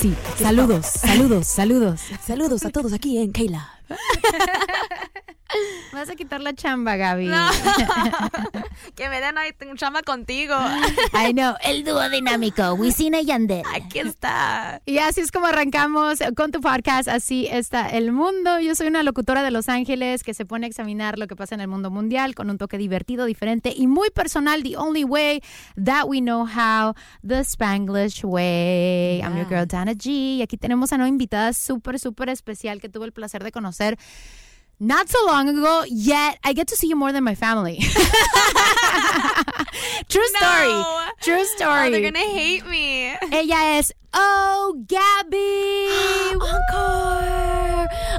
Sí. Saludos, saludos, saludos. Saludos a todos aquí en Keila. Vas a quitar la chamba, Gaby. No. que me den ahí un chamba contigo. I know, el dúo dinámico, Wisin y Yandel. Aquí está. Y así es como arrancamos con tu podcast, Así está el mundo. Yo soy una locutora de Los Ángeles que se pone a examinar lo que pasa en el mundo mundial con un toque divertido, diferente y muy personal. The only way that we know how, the Spanglish way. I'm your girl, Dana G. Y aquí tenemos a una invitada súper, súper especial que tuve el placer de conocer. Not so long ago, yet I get to see you more than my family. True story. True story. Oh, they're gonna hate me. Eh, Ella es Oh Gabby. Encore.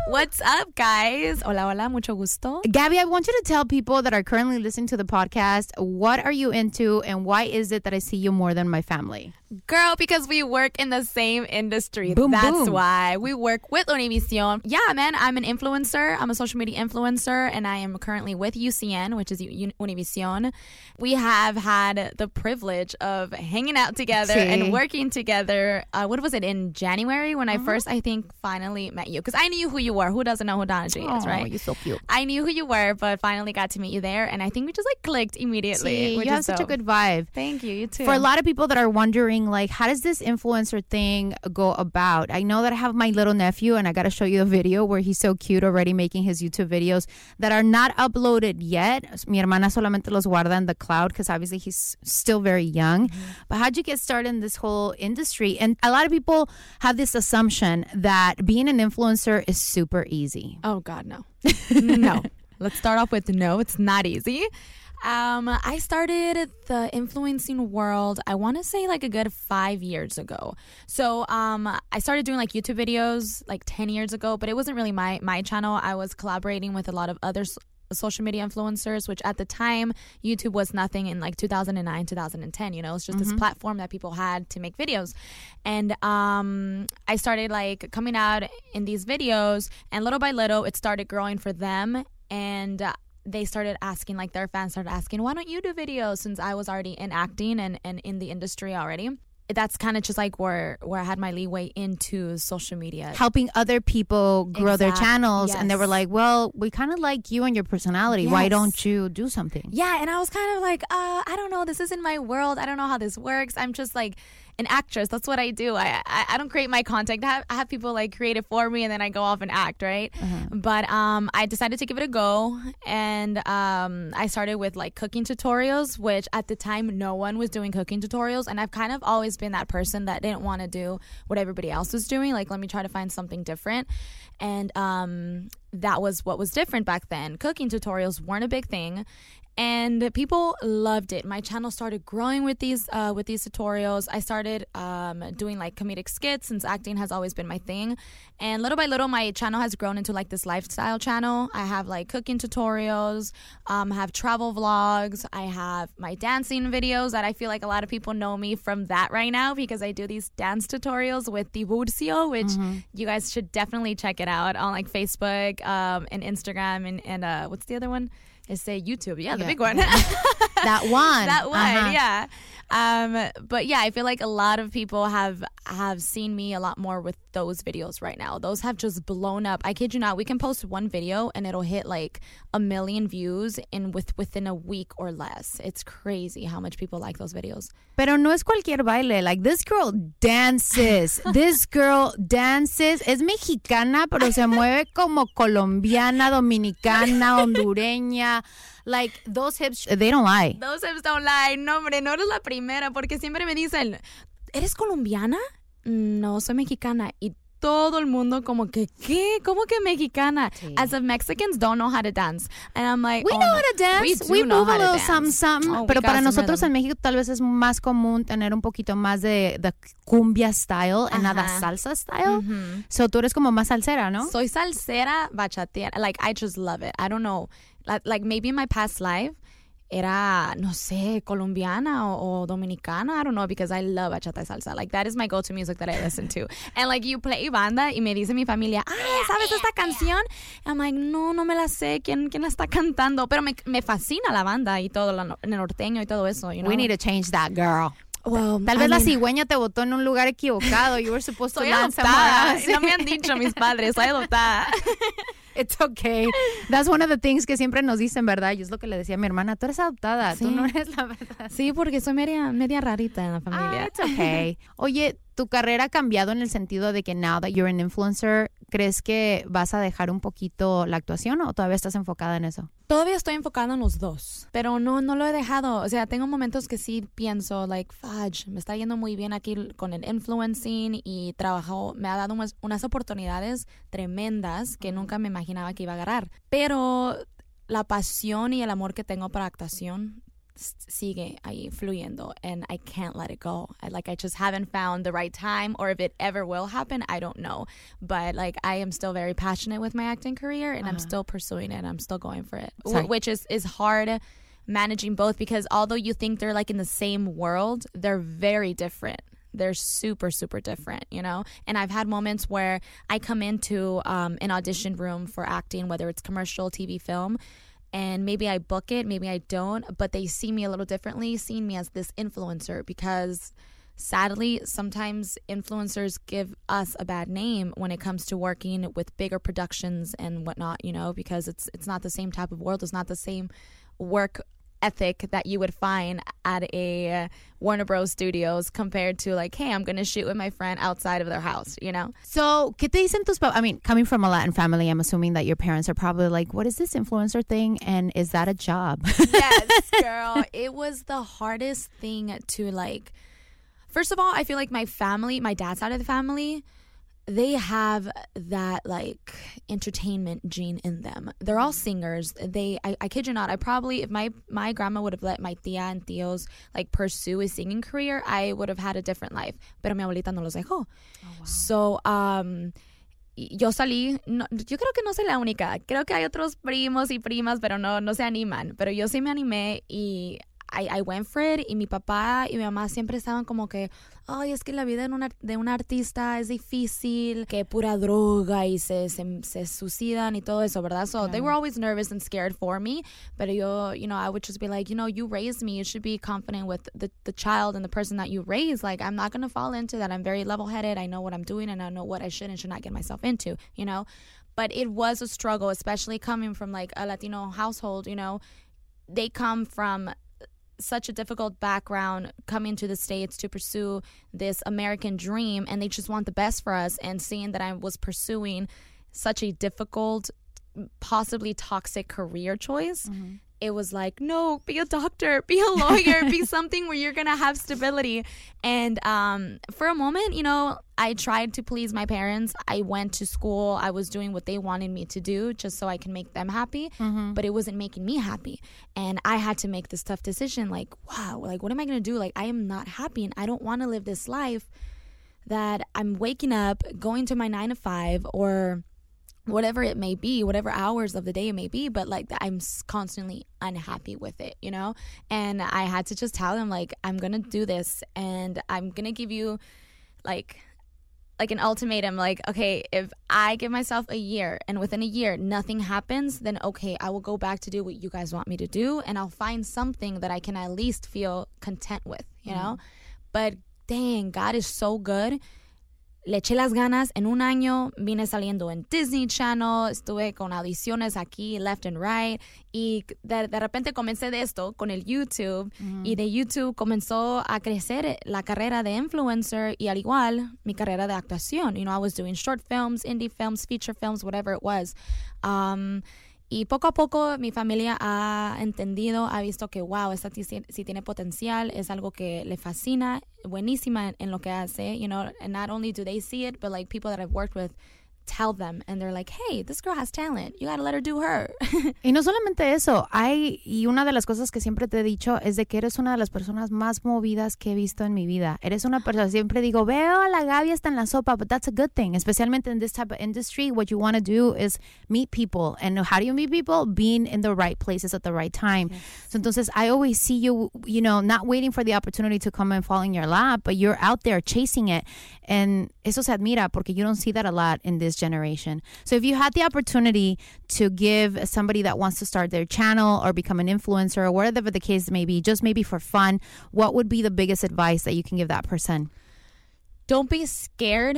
What's up, guys? Hola, hola, mucho gusto. Gabby, I want you to tell people that are currently listening to the podcast what are you into and why is it that I see you more than my family? Girl, because we work in the same industry. Boom, That's boom. why. We work with Univision. Yeah, man, I'm an influencer. I'm a social media influencer, and I am currently with UCN, which is Univision. We have had the privilege of hanging out together and working together. Uh, what was it, in January when I first, I think, finally met you? Because I knew who you were. Who doesn't know who Dana G is, right? you're so cute. I knew who you were, but finally got to meet you there, and I think we just like clicked immediately. See, you have such a good vibe. Thank you. You too. For a lot of people that are wondering, like, how does this influencer thing go about? I know that I have my little nephew, and I got to show you a video where he's so cute already making his YouTube videos that are not uploaded yet. Mi hermana solamente los guarda in the cloud because obviously he's still very young. Mm-hmm. But how'd you get started in this whole industry? And a lot of people have this assumption that being an influencer is super easy. Oh God, no, no. Let's start off with no. It's not easy. Um, I started the influencing world. I want to say like a good five years ago. So, um, I started doing like YouTube videos like ten years ago, but it wasn't really my my channel. I was collaborating with a lot of other social media influencers, which at the time YouTube was nothing in like 2009, 2010. You know, it's just this platform that people had to make videos, and um, I started like coming out in these videos, and little by little, it started growing for them, and. Uh, they started asking, like their fans started asking, why don't you do videos? Since I was already in acting and, and in the industry already. That's kind of just like where where I had my leeway into social media. Helping other people grow their Exact- channels, and they were like, "Well, we kind of like you and your personality. Why don't you do something?" Yeah, and I was kind of like, uh, I don't know, this isn't my world. I don't know how this works. I'm just like an actress. That's what I do. I I, I don't create my content. I have, I have people like create it for me, and then I go off and act, right? But um, I decided to give it a go, and um, I started with like cooking tutorials, which at the time no one was doing cooking tutorials, and I've kind of always been that person that didn't want to do what everybody else was doing. Like, let me try to find something different, and um, that was what was different back then. Cooking tutorials weren't a big thing. And people loved it. My channel started growing with these uh, with these tutorials. I started um, doing like comedic skits since acting has always been my thing. And little by little, my channel has grown into like this lifestyle channel. I have like cooking tutorials, um, have travel vlogs, I have my dancing videos that I feel like a lot of people know me from that right now because I do these dance tutorials with Tiburcio, which you guys should definitely check it out on like Facebook um, and Instagram and, and uh, what's the other one? It's say YouTube. Yeah, the Yeah. big one. That one. that one, Uh-huh. yeah. Um, but yeah, I feel like a lot of people have have seen me a lot more with those videos right now. Those have just blown up. I kid you not. We can post one video and it'll hit like a million views in with within a week or less. It's crazy how much people like those videos. Pero no es cualquier baile. Like, this girl dances. this girl dances. Es mexicana, pero se mueve como colombiana, dominicana, hondureña. Like, those hips, they don't lie. Those hips don't lie. No, hombre, no eres la primera porque siempre me dicen, ¿eres colombiana? No, soy mexicana. Y todo el mundo como que, ¿qué? ¿Cómo que mexicana? As if Mexicans don't know how to dance. And I'm like, We oh, know no. how to dance. We, We, move a how to little dance. something, something. Oh, pero para nosotros en México tal vez es más común tener un poquito más de, de cumbia style and nada salsa style. So tú eres como más salsera, ¿no? Soy salsera bachatera. Like, I just love it. I don't know. Like, maybe in my past life, era, no sé, colombiana o, o dominicana. I don't know because I love bachata y salsa. Like, that is my go to music that I listen to. And like, you play banda y me dice mi familia, ah, ¿sabes esta canción? I'm like, no, no me la sé. ¿Quién, quién la está cantando? Pero me, me fascina la banda y todo, la, el norteño y todo eso, you know? We need to change that, girl. Well, Tal I vez la mean- cigüeña te botó en un lugar equivocado. You were supposed to Soy adoptada. No me han dicho mis padres, soy adoptada. It's okay. That's one of the things que siempre nos dicen, ¿verdad? Yo es lo que le decía a mi hermana. Tú eres adoptada. Tú Sí. no eres la verdad. Sí, porque soy media, media rarita en la Ah, familia. it's okay. Oye, tu carrera ha cambiado en el sentido de que now that you're an influencer, ¿crees que vas a dejar un poquito la actuación o todavía estás enfocada en eso? Todavía estoy enfocada en los dos, pero no, no lo he dejado. O sea, tengo momentos que sí pienso, like, fudge, me está yendo muy bien aquí con el influencing y trabajo, me ha dado unas, unas oportunidades tremendas que nunca me imaginaba que iba a agarrar. Pero la pasión y el amor que tengo para actuación sigue ahí fluyendo and I can't let it go. I, like I just haven't found the right time or if it ever will happen, I don't know. But like I am still very passionate with my acting career and I'm still pursuing it. I'm still going for it. Sorry. Wh- Which is is hard managing both because although you think they're like in the same world, they're very different. They're super, super different, you know? And I've had moments where I come into um, an audition room for acting, whether it's commercial, TV, film, and maybe I book it, maybe I don't, but they see me a little differently, seeing me as this influencer because sadly, sometimes influencers give us a bad name when it comes to working with bigger productions and whatnot, you know, because it's it's not the same type of world, it's not the same work ethic that you would find at a Warner Bros. Studios compared to like, hey, I'm gonna shoot with my friend outside of their house, you know? So, ¿qué te dicen tus papás? I mean, coming from a Latin family, I'm assuming that your parents are probably like, what is this influencer thing? And is that a job? yes, girl. It was the hardest thing to like. First of all, I feel like my family, my dad's side of the family, they have that like entertainment gene in them. They're all singers. They, I, I kid you not, I probably, if my my grandma would have let my tia and tios like pursue a singing career, I would have had a different life. Pero mi abuelita no los dejó. So, um, yo salí, no, yo creo que no soy la única. Creo que hay otros primos y primas, pero no, no se animan. Pero yo sí me animé y I, I went for it y mi papá y mi mamá siempre estaban como que, ay, es que la vida de un, ar- de un artista es difícil, que pura droga y se, se, se suicidan y todo eso, ¿verdad? So they were always nervous and scared for me. But yo, you know, I would just be like, you know, you raised me. You should be confident with the, the child and the person that you raised. Like, I'm not going to fall into that. I'm very level headed. I know what I'm doing and I know what I should and should not get myself into, you know? But it was a struggle, especially coming from like a Latino household, you know? They come from such a difficult background coming to the states to pursue this American dream and they just want the best for us. And seeing that I was pursuing such a difficult possibly toxic career choice mm-hmm. It was like no be a doctor be a lawyer be something where you're gonna have stability. And um, for a moment you know i tried to please my parents. I went to school. I was doing what they wanted me to do just so i can make them happy but it wasn't making me happy. And i had to make this tough decision like wow like what am i gonna do? Like i am not happy and i don't want to live this life that i'm waking up going to my nine to five or whatever it may be, whatever hours of the day it may be, but like I'm constantly unhappy with it, you know? And I had to just tell them like I'm going to do this and I'm going to give you like like an ultimatum like okay, if I give myself a year and within a year nothing happens, then okay, I will go back to do what you guys want me to do and I'll find something that I can at least feel content with, you mm-hmm. know? But dang, God is so good le eché las ganas. En un año vine saliendo en Disney Channel, estuve con audiciones aquí, left and right. Y de, de repente comencé de esto con el YouTube. Y de YouTube comenzó a crecer la carrera de influencer y al igual mi carrera de actuación. You know, I was doing short films, indie films, feature films, whatever it was. Um, y poco a poco mi familia ha entendido, ha visto que, wow, esta sí, sí tiene potencial, es algo que le fascina, buenísima en, en lo que hace, you know, and not only do they see it, but like people that I've worked with tell them and they're like, hey, this girl has talent, you gotta let her do her. Y no solamente eso, hay, y una de las cosas que siempre te he dicho es de que eres una de las personas más movidas que he visto en mi vida. Eres una persona, siempre digo, veo a la Gaby está en la sopa, but that's a good thing, especialmente in this type of industry. What you want to do is meet people. And how do you meet people? Being in the right places at the right time. So entonces, I always see you, you know, not waiting for the opportunity to come and fall in your lap, but you're out there chasing it. And eso se admira porque you don't see that a lot in this generation. So if you had the opportunity to give somebody that wants to start their channel or become an influencer or whatever the case may be, just maybe for fun, what would be the biggest advice that you can give that person? Don't be scared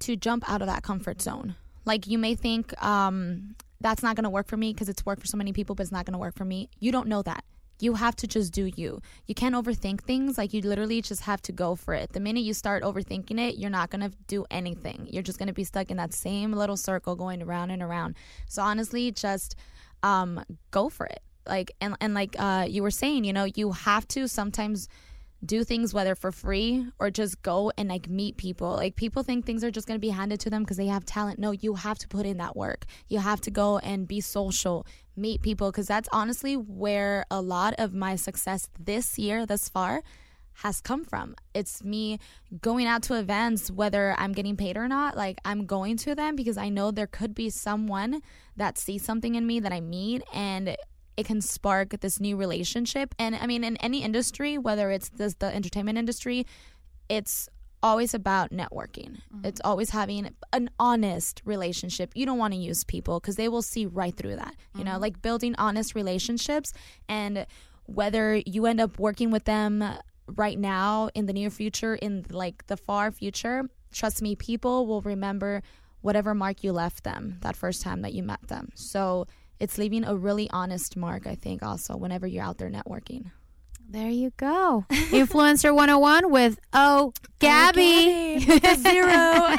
to jump out of that comfort zone. Like you may think, um, that's not gonna work for me because it's worked for so many people, but it's not gonna work for me. You don't know that. You have to just do you. You can't overthink things. Like you literally just have to go for it. The minute you start overthinking it, you're not gonna do anything. You're just gonna be stuck in that same little circle going around and around. So honestly, just um, go for it. Like and and like uh, you were saying, you know, you have to sometimes do things whether for free or just go and like meet people. Like people think things are just going to be handed to them because they have talent. No, you have to put in that work. You have to go and be social, meet people because that's honestly where a lot of my success this year thus far has come from. It's me going out to events whether I'm getting paid or not. Like I'm going to them because I know there could be someone that sees something in me that I meet and it can spark this new relationship. And I mean, in any industry, whether it's this, the entertainment industry, it's always about networking. Mm-hmm. It's always having an honest relationship. You don't want to use people because they will see right through that. You know, mm-hmm. like building honest relationships and whether you end up working with them right now in the near future in like the far future, trust me, people will remember whatever mark you left them that first time that you met them. So, it's leaving a really honest mark, I think, also, whenever you're out there networking. There you go. Influencer 101 with Oh, Gabby. Zero.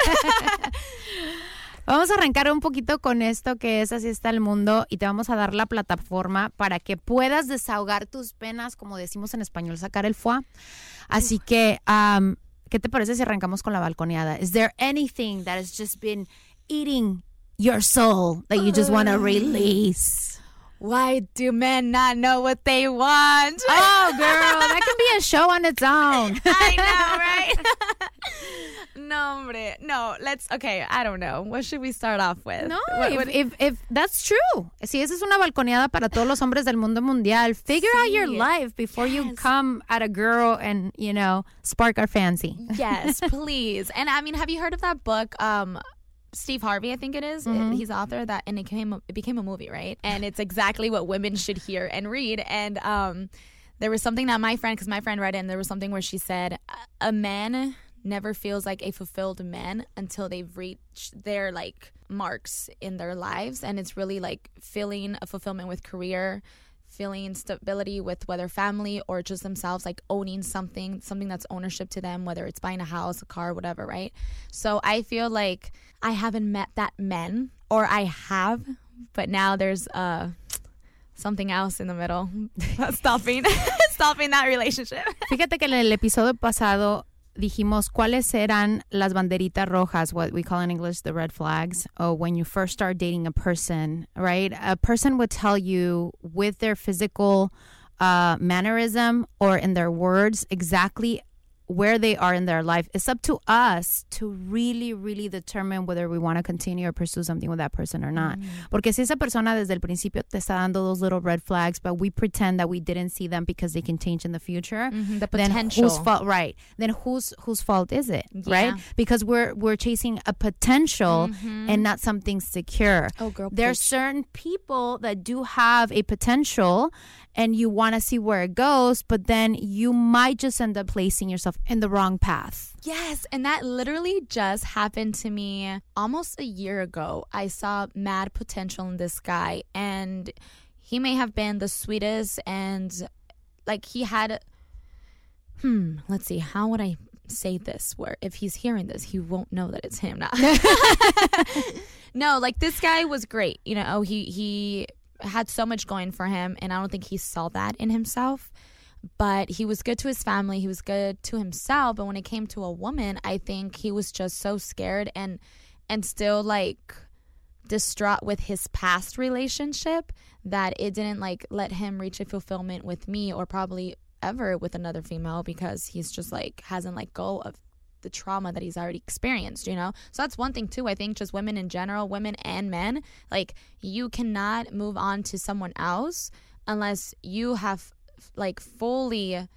Vamos a arrancar un poquito con esto que es Así está el mundo y te vamos a dar la plataforma para que puedas desahogar tus penas, como decimos en español, sacar el foie. Así que, um, ¿qué te parece si arrancamos con la balconeada? Is there anything that has just been eating your soul that you just want to release? Why do men not know what they want? Oh, girl, that can be a show on its own. I know, right? no, hombre. No, let's. Okay, I don't know. What should we start off with? No, What- if, what- if, if that's true. Si esa es una balconeada para todos los hombres del mundo mundial, figure out your life before you come at a girl and, you know, spark our fancy. yes, please. And I mean, have you heard of that book? Um, Steve Harvey, I think it is. Mhm. He's the author that, and it came it became a movie, right? And it's exactly what women should hear and read. And um, there was something that my friend, because my friend read it, and there was something where she said, "A man never feels like a fulfilled man until they've reached their like marks in their lives, and it's really like feeling a fulfillment with career." Feeling stability with whether family or just themselves like owning something something that's ownership to them whether it's buying a house a car whatever right? So i feel like i haven't met that men or i have but now there's uh something else in the middle. Stopping stopping that relationship. Fíjate que en el episodio pasado dijimos cuáles eran las banderitas rojas, what we call in English the red flags, or when you first start dating a person, right? A person would tell you with their physical uh, mannerism or in their words exactly where they are in their life. It's up to us to really, really determine whether we want to continue or pursue something with that person or not. Porque si esa persona desde el principio te está dando those little red flags, but we pretend that we didn't see them because they can change in the future, Mhm, the then potential. whose fault? Right? Then whose whose fault is it? Right? Because we're we're chasing a potential Mhm. and not something secure. Oh, girl, There's certain people that do have a potential and you want to see where it goes, but then you might just end up placing yourself in the wrong path. Yes, and that literally just happened to me almost a year ago. I saw mad potential in this guy, and he may have been the sweetest, and like he had. Hmm, let's see, how would I say this? Where if he's hearing this, he won't know that it's him now. no, like this guy was great. You know, he he had so much going for him, and I don't think he saw that in himself. But he was good to his family. He was good to himself. But when it came to a woman i think he was just so scared and and still like distraught with his past relationship that it didn't like let him reach a fulfillment with me or probably ever with another female because he's just like hasn't let go of the trauma that he's already experienced, you know? So that's one thing too. I think just women in general, women and men, like you cannot move on to someone else unless you have like fully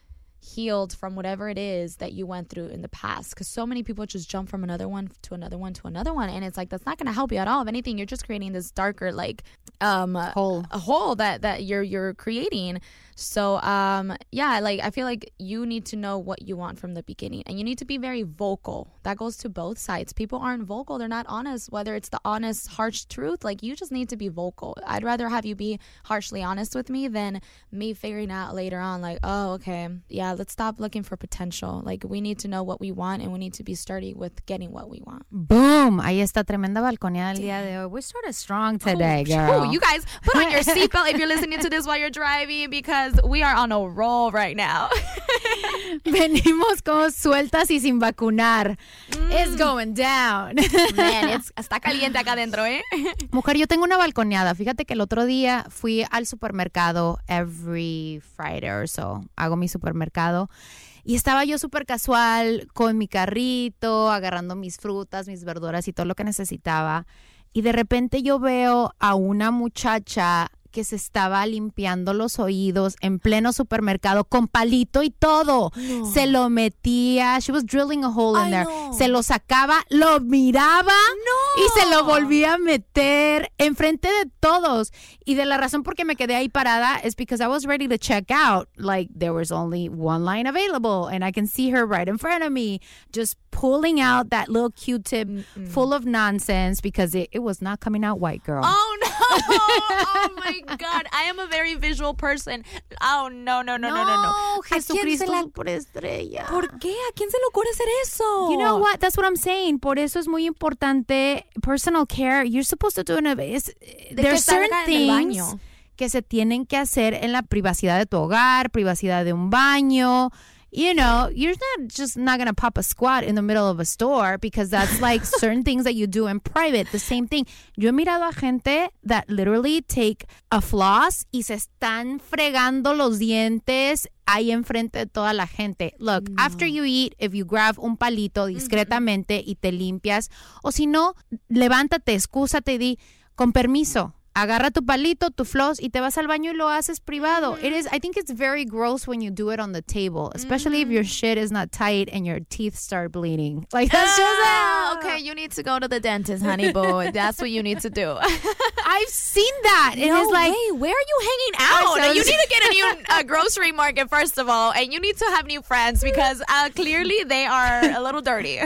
healed from whatever it is that you went through in the past because so many people just jump from another one to another one to another one and it's like that's not going to help you at all if anything you're just creating this darker like um hole a hole that that you're you're creating so um yeah like i feel like you need to know what you want from the beginning and you need to be very vocal. That goes to both sides. People aren't vocal. They're not honest whether it's the honest harsh truth. Like you just need to be vocal. I'd rather have you be harshly honest with me than me figuring out later on like oh okay yeah let's stop looking for potential. Like we need to know what we want and we need to be sturdy with getting what we want. Boom! Ahí está tremenda balconeada el día de hoy. We started strong today, girl. Ooh, you guys put on your seatbelt if you're listening to this while you're driving because we are on a roll right now. Venimos como sueltas y sin vacunar. It's going down. Man, it's, está caliente acá adentro, ¿eh? Mujer, yo tengo una balconeada. Fíjate que el otro día fui al supermercado every Friday or so. Hago mi supermercado. Y estaba yo súper casual con mi carrito, agarrando mis frutas, mis verduras y todo lo que necesitaba. Y de repente yo veo a una muchacha que se estaba limpiando los oídos en pleno supermercado con palito y todo. Se lo metía. She was drilling a hole in Ay, there. no. Se lo sacaba, lo miraba y se lo volvía a meter enfrente de todos. Y de la razón por qué me quedé ahí parada es because I was ready to check out. Like there was only one line available and I can see her right in front of me just pulling out that little Q-tip full of nonsense because it, it was not coming out white, girl. Oh no! Oh my God! I am a very visual person. Oh no no no no no no! Jesucristo por estrella. ¿Por qué? ¿A quién se le ocurre hacer eso? You know what? That's what I'm saying. Por eso es muy importante personal care. You're supposed to do it. Es, there's certain things que se tienen que hacer en la privacidad de tu hogar, privacidad de un baño. You know, you're not just not gonna pop a squat in the middle of a store because that's like certain things that you do in private. The same thing. Yo he mirado a gente that literally take a floss y se están fregando los dientes ahí enfrente de toda la gente. Look, after you eat, if you grab un palito discretamente y te limpias, o si no, levántate, excúsate y di, con permiso. Agarra tu palito, tu floss y te vas al baño y lo haces privado. It is I think it's very gross when you do it on the table, especially if your shit is not tight and your teeth start bleeding. Like that's just Ah, okay, you need to go to the dentist, honey boo. That's what you need to do. I've seen that. And no like way. Where are you hanging out? you need to get a new uh, grocery market first of all, and you need to have new friends because uh, clearly they are a little dirty.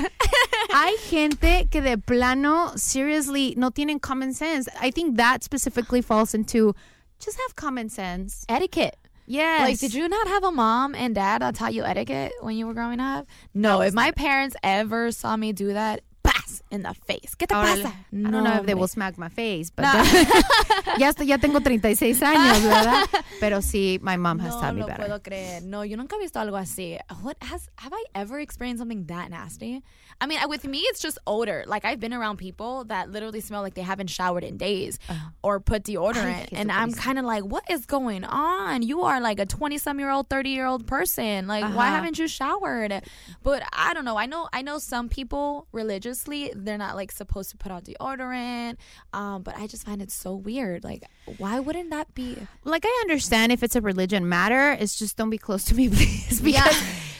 hay gente que de plano, seriously, no tienen common sense. I think that specifically falls into just have common sense. etiquette. Yes. Like, did you not have a mom and dad that taught you etiquette when you were growing up? No. if my parents ever saw me do that, in the face. ¿Qué te Órale. pasa? I don't know if they will smack my face, but ya, estoy, ya tengo 36 años, ¿verdad? Pero sí, my mom has no taught me lo better. puedo creer. No, yo nunca he visto algo así. What has have I ever experienced something that nasty? I mean, with me, it's just odor. Like I've been around people that literally smell like they haven't showered in days or put deodorant, and I'm kind of like, what is going on? You are like a 20 some year old, 30 year old person. Like, why Uh-huh. haven't you showered? But I don't know. I know. I know some people religiously they're not like supposed to put on deodorant. Um, but I just find it so weird. Like, why wouldn't that be? like I understand if it's a religion matter, it's just don't be close to me, please. Because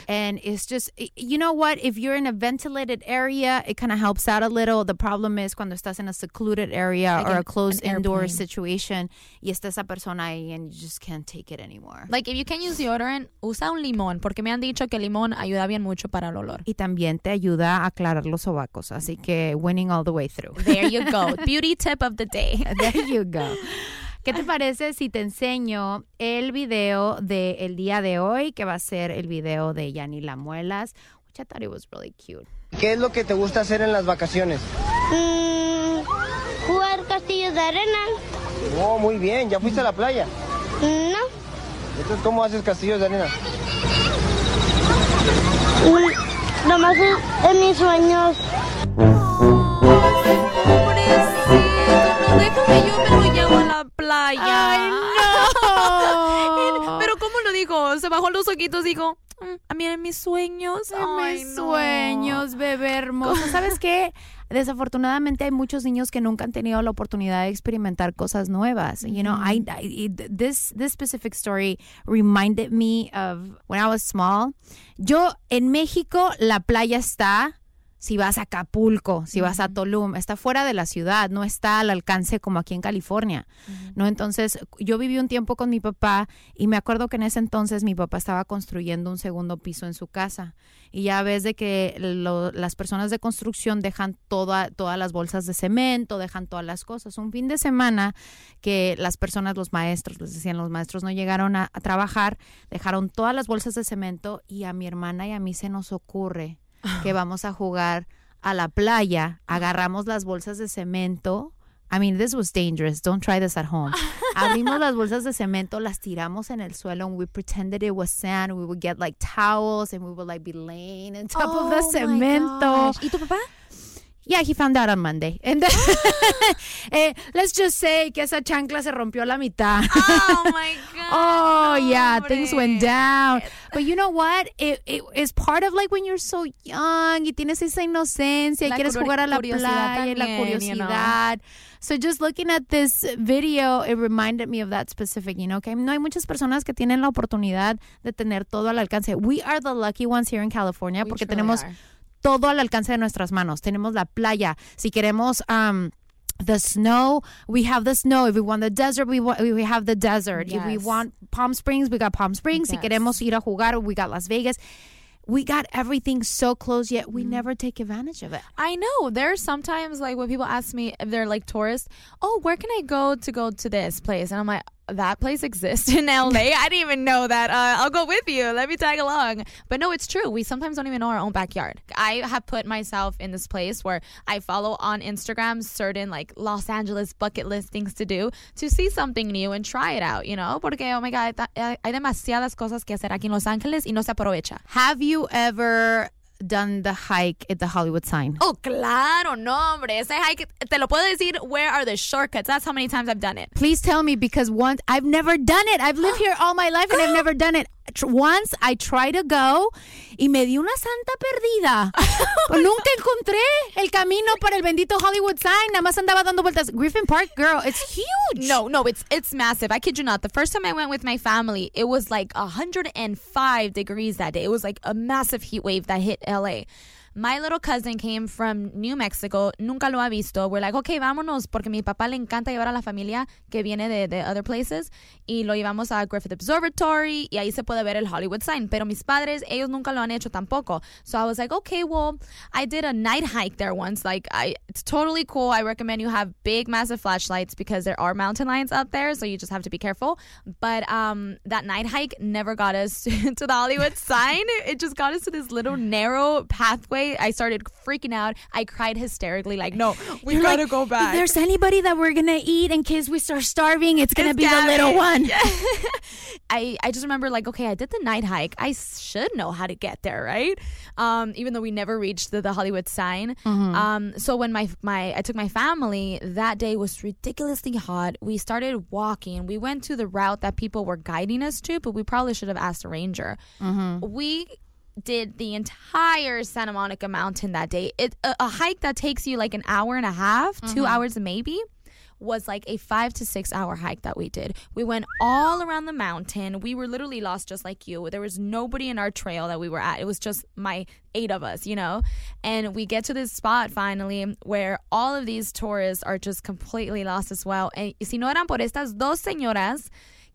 and it's just you know what? If you're in a ventilated area, it kind of helps out a little. The problem is cuando estás in a secluded area Like or an- a closed indoor airplane. situation, y está esa persona ahí and you just can't take it anymore. Like, if you can use deodorant, usa un limón, porque me han dicho que el limón ayuda bien mucho para el olor. Y también te ayuda a aclarar los sobacos, así mm. que winning all the way through. There you go. Beauty tip of the day. There you go. ¿Qué te parece si te enseño el video del el día de hoy, que va a ser el video de Yanni Lamuelas, which I thought it was really cute. ¿Qué es lo que te gusta hacer en las vacaciones? Mm, jugar castillos de arena. Oh, muy bien. ¿Ya fuiste a la playa? No. Entonces, ¿cómo haces castillos de arena? Nomás es en mis sueños. ¡Ay, no! Pero ¿cómo lo dijo? Se bajó los ojitos y dijo, "Mm, a mí en mis sueños. Ay, mis no. sueños, bebé hermoso. ¿Sabes qué? Desafortunadamente hay muchos niños que nunca han tenido la oportunidad de experimentar cosas nuevas. You know, I, I- this this specific story reminded me of when I was small. Yo en México la playa está si vas a Acapulco, si vas a Tulum, está fuera de la ciudad, no está al alcance como aquí en California, ¿no? Entonces, yo viví un tiempo con mi papá y me acuerdo que en ese entonces mi papá estaba construyendo un segundo piso en su casa y ya ves de que lo- las personas de construcción dejan toda, todas las bolsas de cemento, dejan todas las cosas. Un fin de semana que las personas, los maestros, les decían, los maestros no llegaron a- a trabajar, dejaron todas las bolsas de cemento y a mi hermana y a mí se nos ocurre que vamos a jugar a la playa, agarramos las bolsas de cemento. I mean, this was dangerous. Don't try this at home. Abrimos las bolsas de cemento, las tiramos en el suelo, and we pretended it was sand. We would get like towels, and we would like be laying on top of the Oh, cemento. ¿Y tu papá? Yeah, he found out on Monday. And then, eh, let's just say que esa chancla se rompió a la mitad. Oh my god. Oh yeah, things went down. But you know what? It, it is part of like when you're so young y tienes esa inocencia y quieres jugar a la playa y la también, you know. curiosidad. So just looking at this video, it reminded me of that specific, you know, que no hay muchas personas que tienen la oportunidad de tener todo al alcance. We are the lucky ones here in California We porque tenemos are. Todo al alcance de nuestras manos. Tenemos la playa. Si queremos um, the snow, we have the snow. If we want the desert, we want, we have the desert. If we want Palm Springs, we got Palm Springs. Si queremos ir a jugar, we got Las Vegas. We got everything so close, yet Mm. we never take advantage of it. I know. There's sometimes like when people ask me if they're like tourists, oh, where can I go to go to this place? And I'm like, that place exists in LA. I didn't even know that. Uh, I'll go with you. Let me tag along. But no, it's true. We sometimes don't even know our own backyard. I have put myself in this place where I follow on Instagram certain like Los Angeles bucket list things to do to see something new and try it out, you know? Porque, oh my God, hay demasiadas cosas que hacer aquí en Los Ángeles y no se aprovecha. Have you ever done the hike at the Hollywood sign? Oh, claro, no, hombre. Ese hike, te lo puedo decir, where are the shortcuts? That's how many times I've done it. Please tell me because once I've never done it. I've lived here all my life and I've never done it. Once I tried to go y me di una santa perdida. pues nunca encontré el camino para el bendito Hollywood sign. Nada más andaba dando vueltas. Griffith Park, girl, it's huge. No, no, it's it's massive. I kid you not. The first time I went with my family, it was like 105 degrees that day. It was like a massive heat wave that hit LA. My little cousin came from New Mexico, nunca lo ha visto. We're like, okay, vámonos, porque mi papá le encanta llevar a la familia que viene de, de other places. Y lo llevamos a Griffith Observatory y ahí se puede ver el Hollywood sign. Pero mis padres, ellos nunca lo han hecho tampoco. So I was like, okay, well, I did a night hike there once. Like, I, it's totally cool. I recommend you have big, massive flashlights because there are mountain lions out there. So you just have to be careful. But um, that night hike never got us to the Hollywood sign. It just got us to this little narrow pathway I started freaking out. I cried hysterically, like, no, we gotta like, go back. If there's anybody that we're gonna eat in case we start starving, it's gonna be the little one. I, I just remember like, okay, I did the night hike. I should know how to get there, right? Um, even though we never reached the, the Hollywood sign. Mm-hmm. Um, so when my my I took my family, that day was ridiculously hot. We started walking. We went to the route that people were guiding us to, but we probably should have asked a ranger. Mm-hmm. We did the entire Santa Monica Mountain that day. It a, a hike that takes you like an hour and a half, 2 Mhm. hours maybe. Was like a five to six hour hike that we did. We went all around the mountain. We were literally lost just like you. There was nobody in our trail that we were at. It was just my eight of us, you know? And we get to this spot finally where all of these tourists are just completely lost as well. And si no eran por estas dos señoras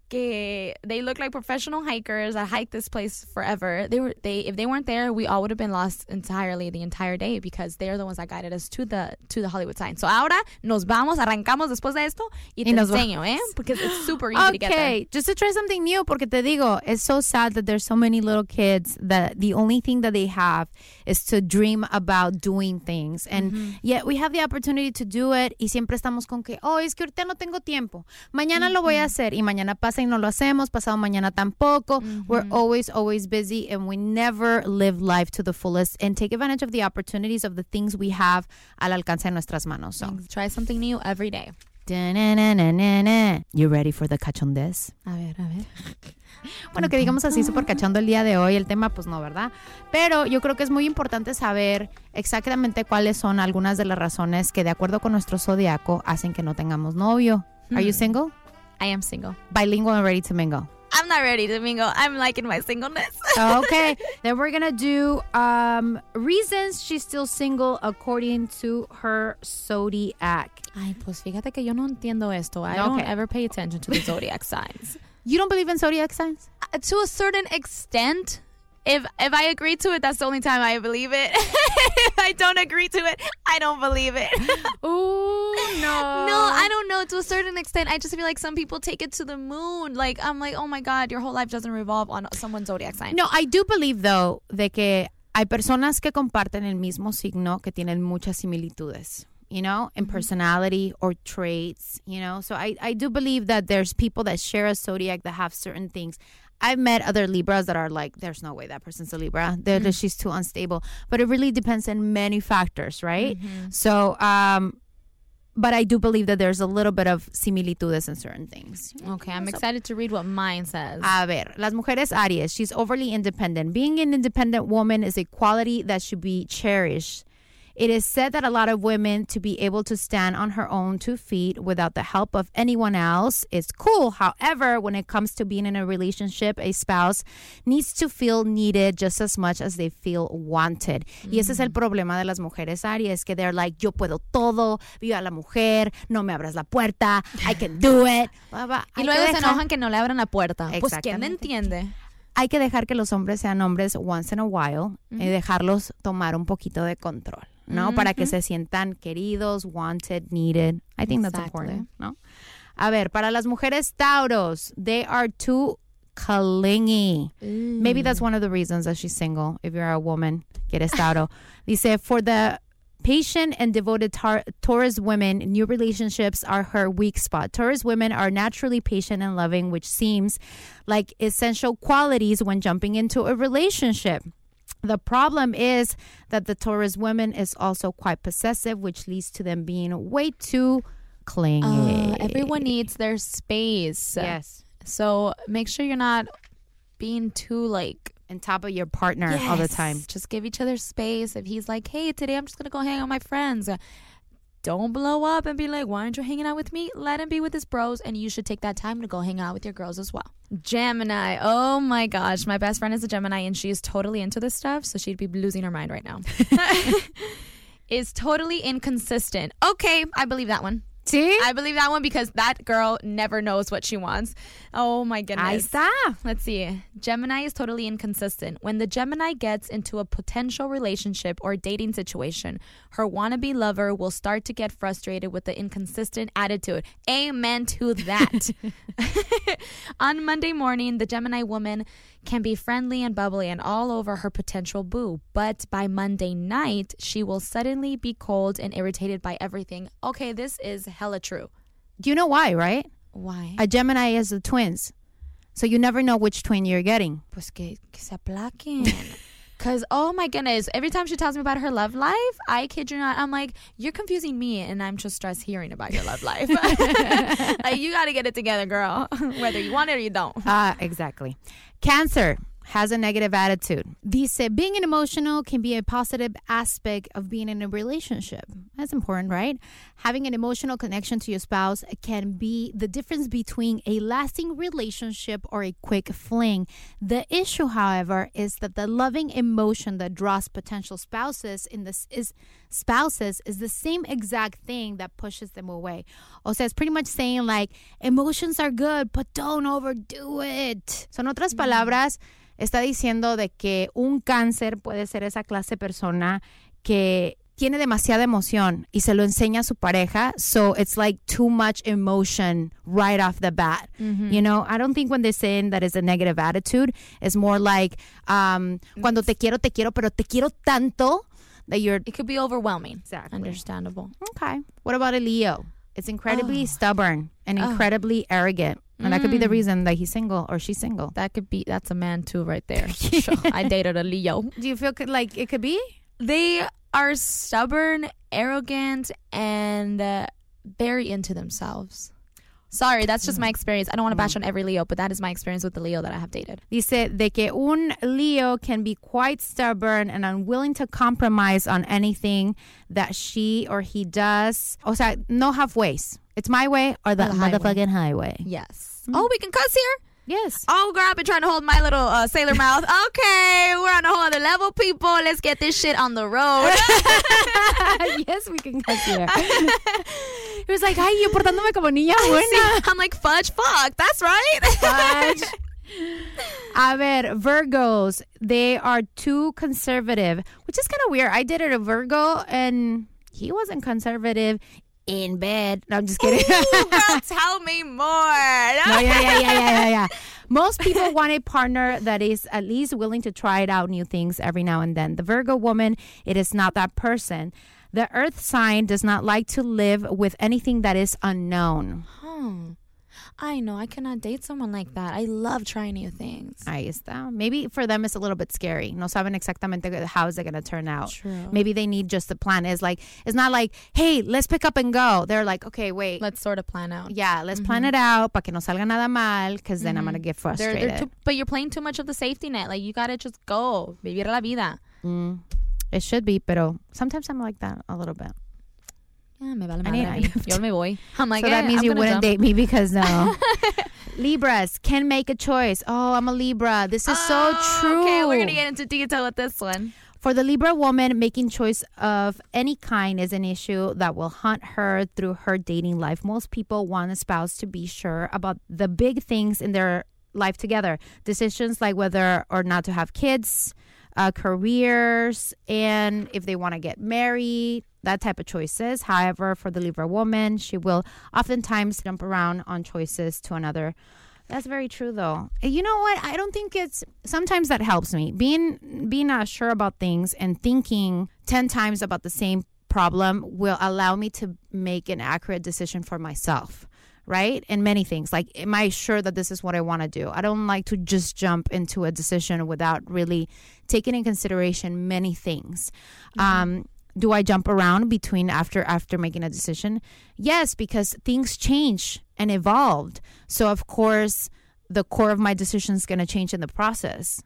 they look like professional hikers that hike this place forever. They were they if they weren't there, we all would have been lost entirely the entire day because they're the ones that guided us to the to the Hollywood sign. So ahora nos vamos, arrancamos después de esto y te Y nos enseño, eh? Because it's super easy to get there. Okay, just to try something new, porque te digo, it's so sad that there's so many little kids that the only thing that they have is to dream about doing things. And Mm-hmm. yet we have the opportunity to do it y siempre estamos con que, oh, es que ahorita no tengo tiempo. Mañana lo voy a hacer y mañana pasa no lo hacemos, pasado mañana tampoco. We're always, always busy and we never live life to the fullest and take advantage of the opportunities of the things we have al alcance de nuestras manos. So. Try something new every day. You ready for the cachondez? A ver, a ver. Bueno, que digamos así, súper cachondo el día de hoy. El tema, pues no, ¿verdad? Pero yo creo que es muy importante saber exactamente cuáles son algunas de las razones que, de acuerdo con nuestro zodiaco, hacen que no tengamos novio. Are you Hmm. single? I am single. Bilingual and ready to mingle. I'm not ready to mingle. I'm liking my singleness. okay, then we're gonna do um, reasons she's still single according to her zodiac. Ay, pues fíjate que yo no entiendo esto. I don't ever pay attention to the zodiac signs. You don't believe in zodiac signs? Uh, to a certain extent. If if I agree to it, that's the only time I believe it. if I don't agree to it, I don't believe it. Ooh, no. No, I don't know. To a certain extent, I just feel like some people take it to the moon. Like I'm like, oh my god, your whole life doesn't revolve on someone's zodiac sign. No, I do believe though de que hay personas que comparten el mismo signo que tienen muchas similitudes. You know, in personality or traits, you know. So I, I do believe that there's people that share a zodiac that have certain things. I've met other Libras that are like, there's no way that person's a Libra. Mm-hmm. She's too unstable. But it really depends on many factors, right? So, um, but I do believe that there's a little bit of similitudes in certain things. Okay, I'm excited to read what mine says. A ver, las mujeres Aries, she's overly independent. Being an independent woman is a quality that should be cherished. It is said that a lot of women to be able to stand on her own two feet without the help of anyone else is cool. However, when it comes to being in a relationship, a spouse needs to feel needed just as much as they feel wanted. Y ese es el problema de las mujeres Aries, que they're like, yo puedo todo, viva la mujer, no me abras la puerta, I can do it. Blah, blah. y luego se enojan que no le abran la puerta. Pues quién entiende. hay que dejar que los hombres sean hombres once in a while y Ujú. dejarlos tomar un poquito de control, ¿no? Para que se sientan queridos, wanted, needed. I think that's important, ¿no? A ver, para las mujeres Tauros, they are too clingy. Maybe that's one of the reasons that she's single. If you're a woman, que eres Tauro. Dice, for the patient and devoted Taurus women, new relationships are her weak spot. Taurus women are naturally patient and loving, which seems like essential qualities when jumping into a relationship. The problem is that the Taurus woman is also quite possessive, which leads to them being way too clingy. Uh, everyone needs their space. Yes. So make sure you're not being too like on top of your partner all the time. Just give each other space. If he's like, hey, today I'm just going to go hang out with my friends. Don't blow up and be like, why aren't you hanging out with me? Let him be with his bros, and you should take that time to go hang out with your girls as well. Gemini. Oh my gosh. My best friend is a Gemini, and she is totally into this stuff, so she'd be losing her mind right now. is totally inconsistent. Okay, I believe that one. See? I believe that one because that girl never knows what she wants. Oh my goodness. Ahí está. Let's see. Gemini is totally inconsistent. When the Gemini gets into a potential relationship or dating situation, her wannabe lover will start to get frustrated with the inconsistent attitude. Amen to that. On Monday morning, the Gemini woman can be friendly and bubbly and all over her potential boo, but by Monday night, she will suddenly be cold and irritated by everything. Okay, this is hella true. Do you know why, right? Why? A Gemini is the twins. So you never know which twin you're getting. Pues que, que se aplaquen. Because, oh my goodness, every time she tells me about her love life, I kid you not, I'm like, you're confusing me, and I'm just stressed hearing about your love life. like, you got to get it together, girl, whether you want it or you don't. Ah, exactly. Cancer has a negative attitude. Dice, being an emotional can be a positive aspect of being in a relationship. That's important, right? Having an emotional connection to your spouse can be the difference between a lasting relationship or a quick fling. The issue, however, is that the loving emotion that draws potential spouses in this is spouses is the same exact thing that pushes them away. O sea, it's pretty much saying like emotions are good, but don't overdo it. So, en otras mm-hmm. palabras, está diciendo de que un cáncer puede ser esa clase de persona que tiene demasiada emoción y se lo enseña a su pareja, so it's like too much emotion right off the bat. You know, I don't think when they're saying that is a negative attitude, it's more like um, cuando te quiero, te quiero, pero te quiero tanto that you're. It could be overwhelming. Exactly. Understandable. Okay. What about a Leo? It's incredibly Oh. stubborn and Oh. incredibly arrogant. And that could be the Mm. reason that he's single or she's single. That could be, that's a man too, right there. Sure. I dated a Leo. Do you feel like it could be? They are stubborn, arrogant, and uh, very into themselves. Sorry, that's just mm. my experience. I don't want to mm. bash on every Leo, but that is my experience with the Leo that I have dated. Dice de que un Leo can be quite stubborn and unwilling to compromise on anything that she or he does. O sea, no halfways. It's my way or the, Or the highway. motherfucking highway. Yes. Mm. Oh, we can cuss here? Yes. Oh, girl, I've been trying to hold my little uh, sailor mouth. Okay, we're on a whole other level, people. Let's get this shit on the road. yes, we can cuss here. He was like, ay, yo portándome como niña buena. I'm like, fudge, fuck. That's right. Fudge. A ver, Virgos, they are too conservative, which is kind of weird. I dated a Virgo and he wasn't conservative in bed. No, I'm just kidding. Ooh, girl, tell me more. No, yeah, yeah, yeah, yeah, yeah, yeah. Most people want a partner that is at least willing to try it out new things every now and then. The Virgo woman, it is not that person. The earth sign does not like to live with anything that is unknown. Hmm. I know. I cannot date someone like that. I love trying new things. Ahí está. Maybe for them it's a little bit scary. No saben exactamente how is it going to turn out. True. Maybe they need just a plan. It's like it's not like, hey, let's pick up and go. They're like, okay, wait. Let's sort of plan out. yeah, let's plan it out para que no salga nada mal, because then I'm Mhm. gonna get They're- frustrated. they're too- but you're playing too much of the safety net. Like you gotta just go, vivir la vida. Mm, it should be, pero sometimes I'm like that a little bit. Yeah, me vale madre. I need Yo me voy. I'm like, so that eh, means I'm you wouldn't jump. date me because no. Libras can make a choice. Oh, I'm a Libra. This is so Oh, true. Okay, we're gonna get into detail with this one. For the Libra woman, making choice of any kind is an issue that will haunt her through her dating life. Most people want a spouse to be sure about the big things in their life together. Decisions like whether or not to have kids, uh, careers, and if they want to get married, that type of choices. However, for the Libra woman, she will oftentimes jump around on choices to another. That's very true, though. You know what? I don't think it's. Sometimes that helps me being being not sure about things and thinking ten times about the same problem will allow me to make an accurate decision for myself right? And many things. Like, am I sure that this is what I want to do? I don't like to just jump into a decision without really taking in consideration many things. Mm-hmm. Um, do I jump around between after after making a decision? Yes, because things change and evolved. So of course, the core of my decision is going to change in the process.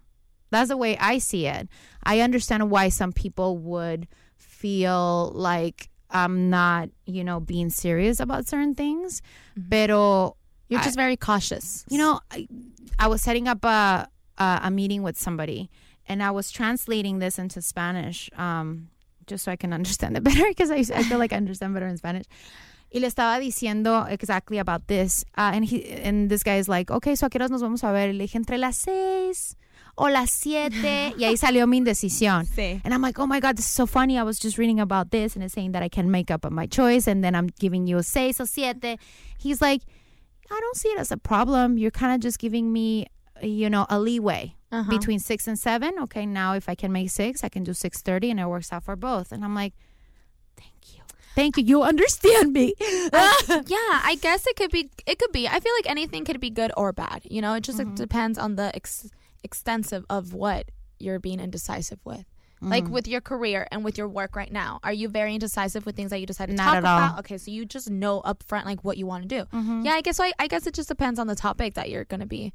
That's the way I see it. I understand why some people would feel like I'm not, you know, being serious about certain things. Mm-hmm. Pero you're just very cautious. You know, I, I was setting up a, a, a meeting with somebody, and I was translating this into Spanish, um, just so I can understand it better because I, I feel like I understand better in Spanish. Y le estaba diciendo exactly about this, uh, and he and this guy is like, okay, so a qué horas nos vamos a ver? Y le dije entre las seis o las siete. y ahí salió mi indecisión. Sí. And I'm like, oh my God, this is so funny. I was just reading about this and it's saying that I can make up my choice and then I'm giving you a seis or siete. He's like, I don't see it as a problem. You're kind of just giving me, you know, a leeway. Uh-huh. Between six and seven, okay. Now, if I can make six, I can do six thirty, and it works out for both. And I'm like, thank you, thank you. You understand me. I, yeah, I guess it could be. It could be. I feel like anything could be good or bad. You know, it just mm-hmm. depends on the ex- extensive of what you're being indecisive with. Like with your career and with your work right now, are you very indecisive with things that you decide to Not talk about? all. Okay, so you just know upfront like what you want to do. Mhm. Yeah, I guess so I, I guess it just depends on the topic that you're gonna be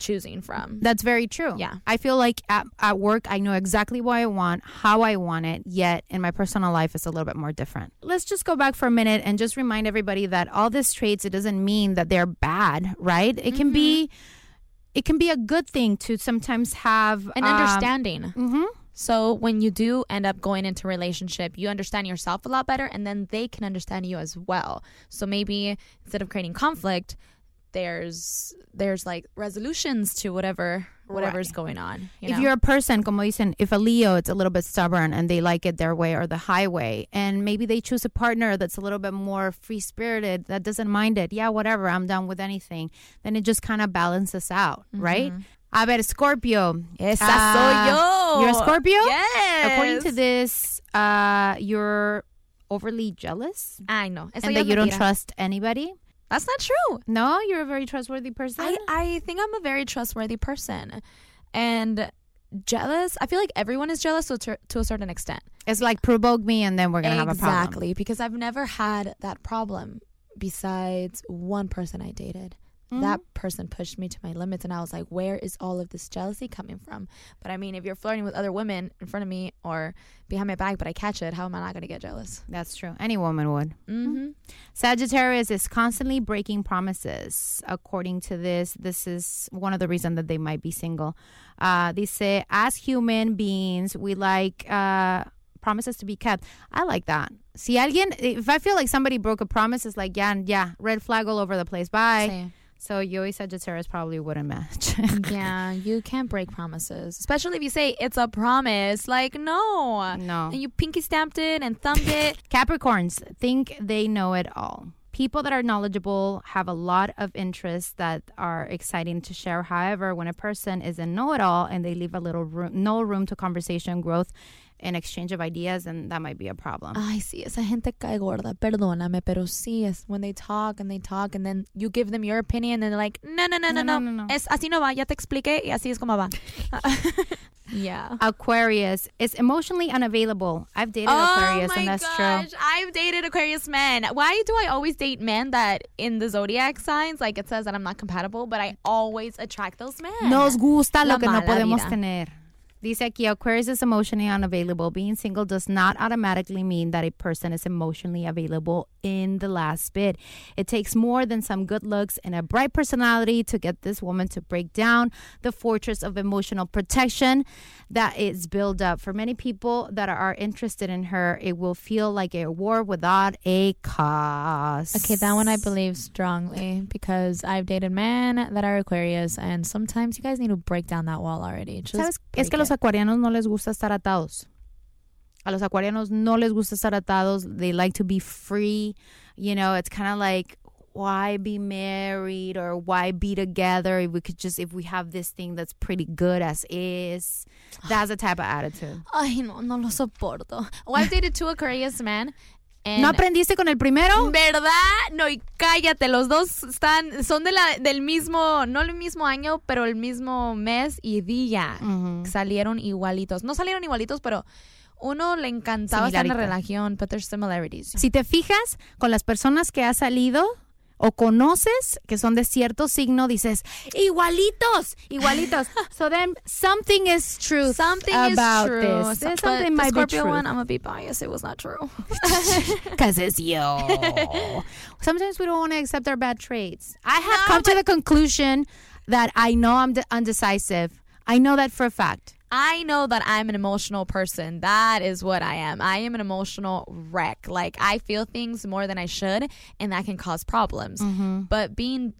choosing from. That's very true. Yeah. I feel like at, at work, I know exactly what I want, how I want it, yet in my personal life, it's a little bit more different. Let's just go back for a minute and just remind everybody that all these traits, it doesn't mean that they're bad, right? It can be. It can be a good thing to sometimes have An um, understanding. mhm. So when you do end up going into relationship, you understand yourself a lot better and then they can understand you as well. So maybe instead of creating conflict, there's there's like resolutions to whatever whatever's going on. You if know? you're a person, como dicen, if a Leo, it's a little bit stubborn and they like it their way or the highway, and maybe they choose a partner that's a little bit more free spirited, that doesn't mind it. Yeah, whatever, I'm down with anything. Then it just kind of balances out, right? A ver, Scorpio. Esa Ah, soy yo. You're a Scorpio? Yes. According to this, uh, you're overly jealous I know. And that you don't trust anybody. That's not true. No, you're a very trustworthy person. I, I think I'm a very trustworthy person. And jealous, I feel like everyone is jealous to, a to a certain extent. it's like provoke me and then we're going to have a problem. Exactly, because I've never had that problem besides one person I dated. Mm-hmm. That person pushed me to my limits, and I was like, where is all of this jealousy coming from? But I mean, if you're flirting with other women in front of me or behind my back, but I catch it, how am I not going to get jealous? That's true. Any woman would. Mm-hmm. Sagittarius is constantly breaking promises. According to this, this is one of the reasons that they might be single. Uh, they say, as human beings, we like uh, promises to be kept. I like that. See, alguien, if I feel like somebody broke a promise, it's like, yeah, yeah, red flag all over the place. Bye. Same. So yo y Sagittarius probably wouldn't match. yeah, you can't break promises, especially if you say it's a promise. Like, no. No. And you pinky stamped it and thumbed it. Capricorns think they know it all. People that are knowledgeable have a lot of interests that are exciting to share. However, when a person is a know-it-all and they leave a little room, no room to conversation, growth, and exchange of ideas, and that might be a problem. Ay, sí, esa gente cae gorda. Perdóname, pero sí, es when they talk and they talk and then you give them your opinion and they're like, no, no, no, no, no. no, no. no. Es, así no va, ya te expliqué y así es como va. yeah. Aquarius is emotionally unavailable. I've dated oh Aquarius, oh my and that's gosh, true. I've dated Aquarius men. Why do I always date men that in the zodiac signs, like it says that I'm not compatible, but I always attract those men? Nos gusta La lo que no podemos vida. tener. Dice aquí, Aquarius is emotionally unavailable. Being single does not automatically mean that a person is emotionally available in the last bit. It takes more than some good looks and a bright personality to get this woman to break down the fortress of emotional protection that is built up. For many people that are interested in her, it will feel like a war without a cause. Okay, that one I believe strongly because I've dated men that are Aquarius, and sometimes you guys need to break down that wall already. Just ¿Sabes? Es que los los acuarianos no les gusta estar atados. A los acuarianos no les gusta estar atados. They like to be free. You know, it's kind of like why be married or why be together if we could just if we have this thing that's pretty good as is. That's the type of attitude. Ay, no, no lo soporto. Well, I've dated two Aquarius men. ¿No aprendiste con el primero? ¿Verdad? No, y cállate, los dos están, son de la, del mismo, no el mismo año, pero el mismo mes y día. Salieron igualitos. No salieron igualitos, pero uno le encantaba estar en la relación, but there's similarities. Si te fijas con las personas que has salido o conoces que son de cierto signo, dices igualitos, igualitos. so then something is true Something about is true. this. There's but something the might be Scorpio true. one, I'm gonna be biased. It was not true. Because it's you. Sometimes we don't want to accept our bad traits. I have come to the conclusion that I know I'm de- undecisive. I know that for a fact. I know that I'm an emotional person. That is what I am. I am an emotional wreck. Like I feel things more than I should, and that can cause problems. Mm-hmm. But being,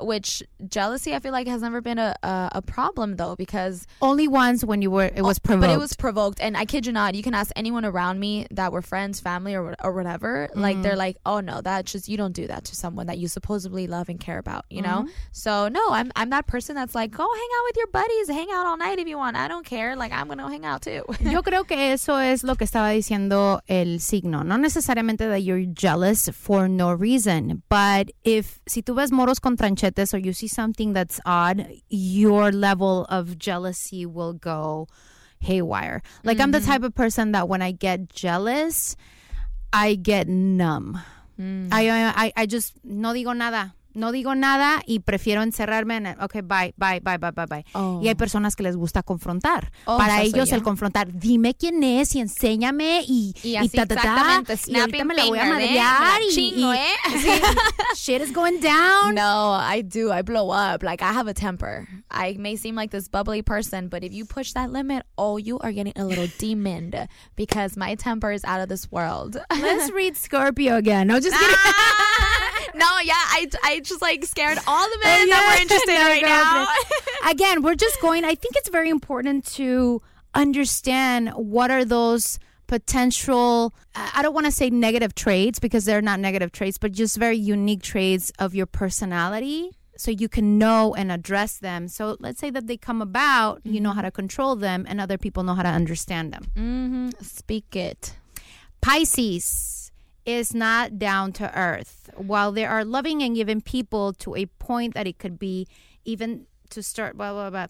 which jealousy, I feel like has never been a a, a problem though because Only once when you were it was provoked. But it was provoked, and I kid you not. You can ask anyone around me that were friends, family, or or whatever. Like Mhm. they're like, "Oh no, that's just you don't do that to someone that you supposedly love and care about." You know. Mhm. So no, I'm I'm that person that's like, "Go hang out with your buddies, hang out all night if you want. I don't care. Like I'm gonna hang out too." Yo creo que eso es lo que estaba diciendo el signo. No necesariamente that you're jealous for no reason, but if si tú ves moros con tranchetes or you see something that's odd, your level of jealousy will go haywire. Like I'm the Mhm. type of person that when I get jealous, I get numb. Mm. I, I, I just no digo nada. No digo nada y prefiero encerrarme en, ok, bye, bye, bye, bye, bye, bye. Oh. Y hay personas que les gusta confrontar. Oh, Para ellos el confrontar, dime quién es y enséñame y, Y y ta, ta, ta, exactamente, y ahorita me la voy a ¿eh? madrear la y, chingo, y- ¿eh? shit is going down. No, I do. I blow up. Like I have a temper. I may seem like this bubbly person, but if you push that limit, oh, you are getting a little demoned because my temper is out of this world. Let's read Scorpio again. No, just kidding. no, yeah, I, I just like scared all the Oh, men that yeah. were interested No, right now. Again, we're just going. I think it's very important to understand what are those potential. I don't want to say negative traits because they're not negative traits, but just very unique traits of your personality. So you can know and address them. So let's say that they come about, you know how to control them, and other people know how to understand them. Mm-hmm. Speak it. Pisces is not down to earth. While they are loving and giving people to a point that it could be even to start blah blah blah.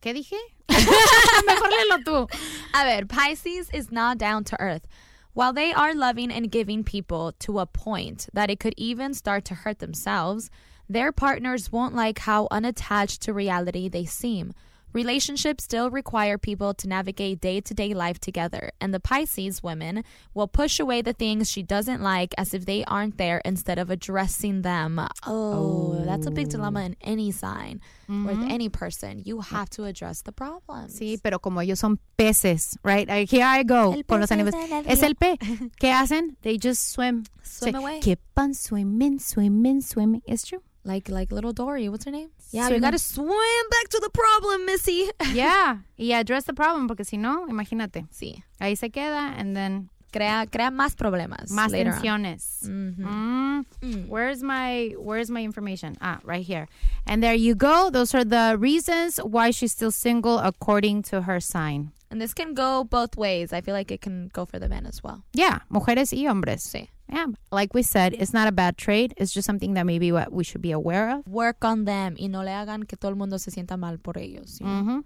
¿Qué dije? Mejor léelo tú. A ver, Pisces is not down to earth. While they are loving and giving people to a point that it could even start to hurt themselves, their partners won't like how unattached to reality they seem. Relationships still require people to navigate day to day life together, and the Pisces women will push away the things she doesn't like as if they aren't there instead of addressing them. Oh, that's a big dilemma in any sign, with Mhm. any person. You have to address the problems. Sí, pero como ellos son peces, right? Here I go El con los pez animales. es el Es río. el pe. ¿Qué hacen? They just swim. Swim Say, away. Keep on swimming, swimming, swimming. It's true. Like like little Dory, what's her name? Yeah, you gotta swim back to the problem, Missy. Yeah. Y address the problem, porque si no, imagínate. Sí. Ahí se queda, and then Crea, crea más problemas. más later tensiones. Mhm. Mm. Where's my Where's my information? Ah, right here. And there you go. Those are the reasons why she's still single according to her sign. And this can go both ways. I feel like it can go for the men as well. Yeah, mujeres y hombres. Sí. Yeah, like we said, it's not a bad trait. It's just something that maybe what we should be aware of. Work on them y no le hagan que todo el mundo se sienta mal por ellos.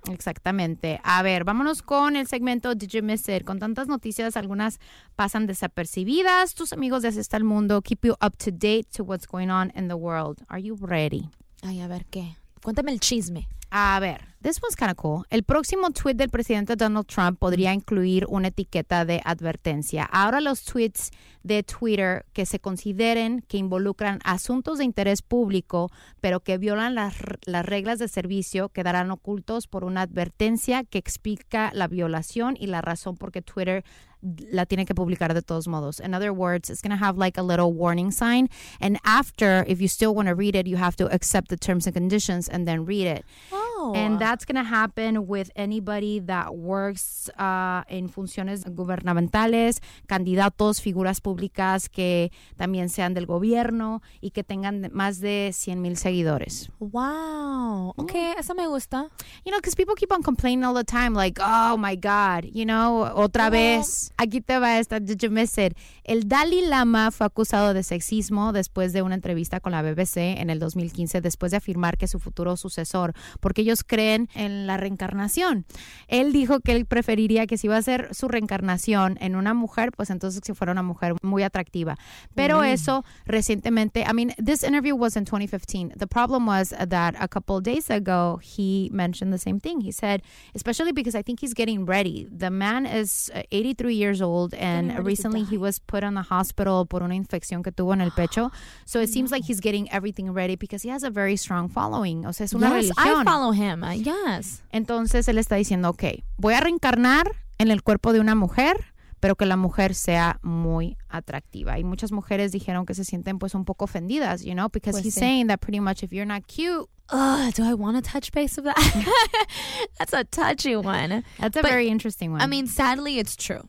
exactamente. A ver, vámonos con el segmento Did You Miss It? Con tantas noticias, algunas pasan desapercibidas. Tus amigos de Así está el mundo keep you up to date to what's going on in the world. Are you ready? Ay, a ver qué. Cuéntame el chisme. A ver, this one's kind of cool. El próximo tweet del presidente Donald Trump podría incluir una etiqueta de advertencia. Ahora los tweets de Twitter que se consideren que involucran asuntos de interés público, pero que violan las, las reglas de servicio, quedarán ocultos por una advertencia que explica la violación y la razón por qué Twitter la tiene que publicar de todos modos. In other words, it's going to have like a little warning sign. And after, if you still want to read it, you have to accept the terms and conditions and then read it. Oh. Wow. And that's going to happen with anybody that works uh, en funciones gubernamentales, candidatos, figuras públicas que también sean del gobierno y que tengan más de 100 mil seguidores. Wow. Okay, eso me gusta. You know, because people keep on complaining all the time, like, oh my God, you know, otra vez. Aquí te va esta, did you miss it? El Dalai Lama fue acusado de sexismo después de una entrevista con la BBC en el 2015, después de afirmar que su futuro sucesor, porque ellos creen en la reencarnación. Él dijo que él preferiría que si iba a ser su reencarnación en una mujer, pues entonces que fuera una mujer muy atractiva. Pero Mm. eso recientemente, I mean, this interview was in 2015. The problem was that a couple days ago, he mentioned the same thing. He said, especially because I think he's getting ready. The man is uh, 83 years old, and recently he was put on the hospital por una infección que tuvo en el pecho. So it seems like he's getting everything ready because he has a very strong following. O sea, es una yes, I follow him. Yes. Entonces él está diciendo, ok, voy a reencarnar en el cuerpo de una mujer, pero que la mujer sea muy atractiva. Y muchas mujeres dijeron que se sienten pues un poco ofendidas, you know, because Pues he's sí. saying that pretty much if you're not cute, Ugh, do I want to touch base with that? That's a touchy one. that's a But, very interesting one. I mean, sadly, it's true.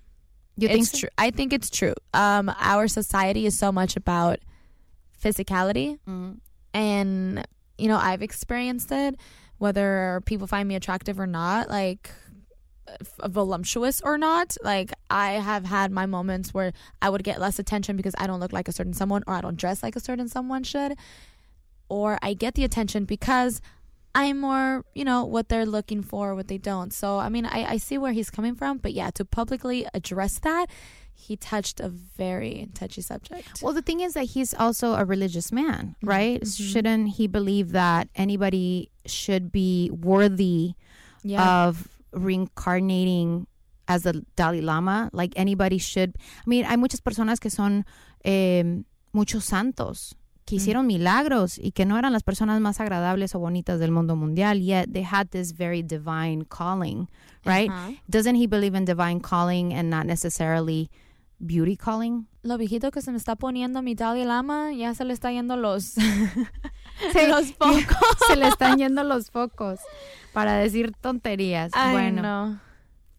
you think it's so? true. I think it's true. Um, our society is so much about physicality, Mhm. and you know, I've experienced it. Whether people find me attractive or not, like voluptuous or not, like I have had my moments where I would get less attention because I don't look like a certain someone, or I don't dress like a certain someone should, or I get the attention because. I'm more, you know, what they're looking for, what they don't. So, I mean, I, I see where he's coming from, but yeah, to publicly address that, he touched a very touchy subject. Well, the thing is that he's also a religious man, Mm-hmm. right? Shouldn't he believe that anybody should be worthy Yeah. of reincarnating as the Dalai Lama? Like anybody should. I mean, hay muchas personas que son eh, muchos santos que hicieron milagros y que no eran las personas más agradables o bonitas del mundo mundial, yet they had this very divine calling, right? Ajá. Doesn't he believe in divine calling and not necessarily beauty calling? Lo viejito que se me está poniendo mi Dalai Lama, ya se le está yendo los, Sí, los focos. Se le están yendo los focos para decir tonterías. I bueno, know.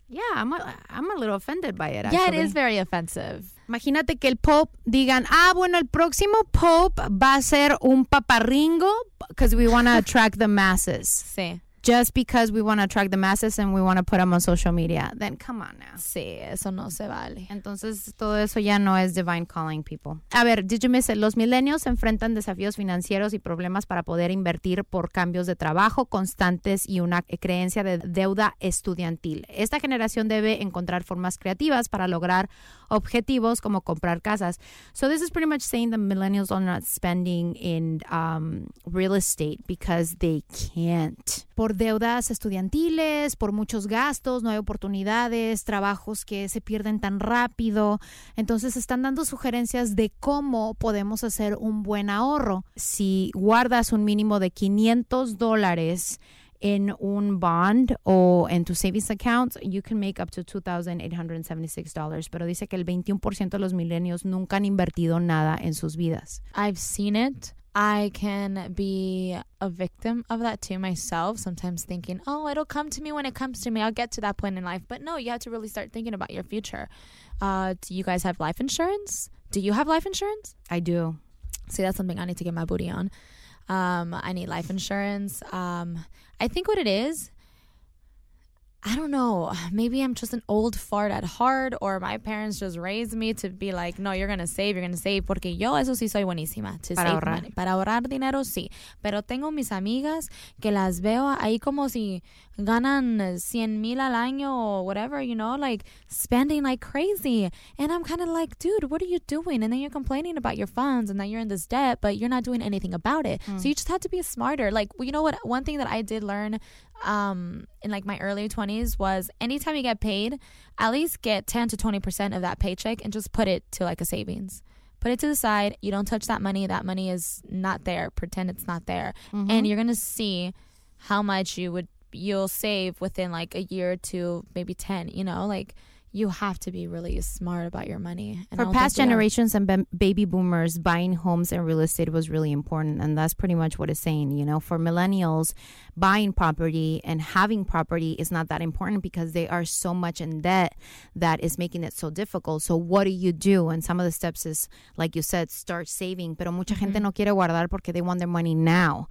yeah, I'm a, I'm a little offended by it. Yeah, it actually. is very offensive. Imagínate que el Pope digan, ah, bueno, el próximo Pope va a ser un paparringo because we want to attract the masses. Sí. Just because we want to attract the masses and we want to put them on social media. Then come on now. Sí, eso no se vale. Entonces, todo eso ya no es divine calling people. A ver, did you miss it? Los milenios enfrentan desafíos financieros y problemas para poder invertir por cambios de trabajo constantes y una creencia de deuda estudiantil. Esta generación debe encontrar formas creativas para lograr objetivos como comprar casas. So this is pretty much saying the millennials are not spending in um, real estate because they can't. Por deudas estudiantiles, por muchos gastos, no hay oportunidades, trabajos que se pierden tan rápido. Entonces están dando sugerencias de cómo podemos hacer un buen ahorro. Si guardas un mínimo de 500 dólares en un bond o en tu savings account, you can make up to $2,876. Pero dice que el 21% de los milenios nunca han invertido nada en sus vidas. I've seen it. I can be a victim of that too myself, sometimes thinking, oh, it'll come to me when it comes to me. I'll get to that point in life. But no, you have to really start thinking about your future. Uh, do you guys have life insurance? Do you have life insurance? I do. See, that's something I need to get my booty on. Um, I need life insurance. Um, I think what it is, I don't know. Maybe I'm just an old fart at heart, or my parents just raised me to be like, no, you're gonna save, you're gonna save. Porque yo, eso sí soy buenísima. To Para save ahorrar. money. Para ahorrar dinero, sí. Pero tengo mis amigas que las veo ahí como si ganan 100 mil al año or whatever, you know, like spending like crazy. And I'm kind of like, dude, what are you doing? And then you're complaining about your funds and that you're in this debt, but you're not doing anything about it. Hmm. So you just have to be smarter. Like, you know what? One thing that I did learn um, in like my early 20s was anytime you get paid, at least get 10 to 20% of that paycheck and just put it to like a savings. Put it to the side. You don't touch that money. That money is not there. Pretend it's not there. And you're going to see how much you would you'll save within like a year or two, maybe 10, you know? Like you have to be really smart about your money. And For past generations and ba- baby boomers, buying homes and real estate was really important. And that's pretty much what it's saying. You know, for millennials, buying property and having property is not that important because they are so much in debt that is making it so difficult. So, what do you do? And some of the steps is, like you said, start saving. Pero mucha gente no quiere guardar porque they want their money now.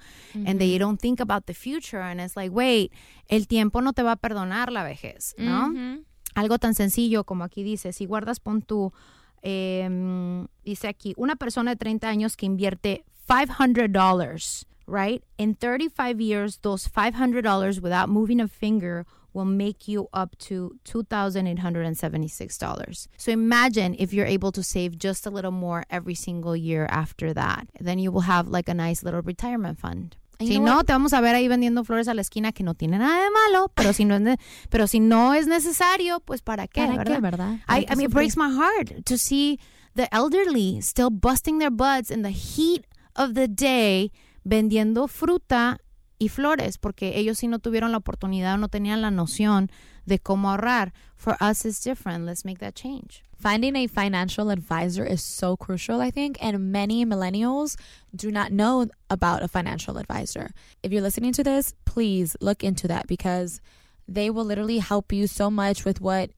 And they don't think about the future. And it's like, wait, el tiempo no te va a perdonar la vejez, ¿no? Mhm. Algo tan sencillo como aquí dice, si guardas, pon tu, em, dice aquí, una persona de 30 años que invierte $500, right? In 35 years, those $500 without moving a finger will make you up to $2,876. So imagine if you're able to save just a little more every single year after that. Then you will have like a nice little retirement fund. Si no, te vamos a ver ahí vendiendo flores a la esquina que no tiene nada de malo, pero si no es, pero si no es necesario, pues para qué, ¿Para qué, ¿verdad? verdad? I, ¿Para qué I mean, it breaks my heart to see the elderly still busting their butts in the heat of the day vendiendo fruta y flores, porque ellos sí no tuvieron la oportunidad o no tenían la noción de cómo ahorrar. For us, it's different. Let's make that change. Finding a financial advisor is so crucial, I think, and many millennials do not know about a financial advisor. If you're listening to this, please look into that because they will literally help you so much with what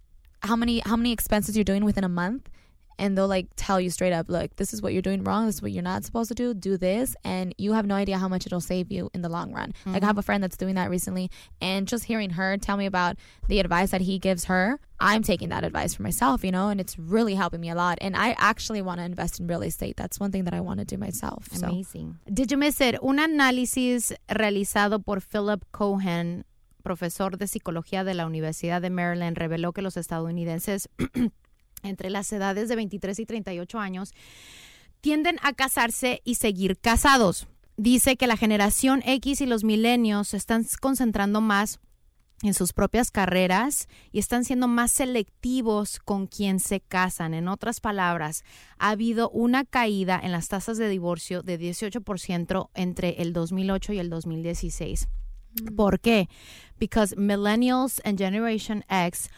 how many how many expenses you're doing within a month and they'll like tell you straight up, look, this is what you're doing wrong, this is what you're not supposed to do, do this, and you have no idea how much it'll save you in the long run. Like I mm-hmm. have a friend that's doing that recently, and just hearing her tell me about the advice that he gives her, I'm taking that advice for myself, you know, and it's really helping me a lot. And I actually want to invest in real estate. That's one thing that I want to do myself. So. Amazing. Did you miss it? Un análisis realizado por Philip Cohen, profesor de psicología de la Universidad de Maryland, reveló que los estadounidenses entre las edades de 23 y 38 años tienden a casarse y seguir casados. Dice que la generación X y los milenios se están concentrando más en sus propias carreras y están siendo más selectivos con quien se casan. En otras palabras, ha habido una caída en las tasas de divorcio de 18% entre el 2008 y el 2016. ¿Por qué? Because millennials and Generation X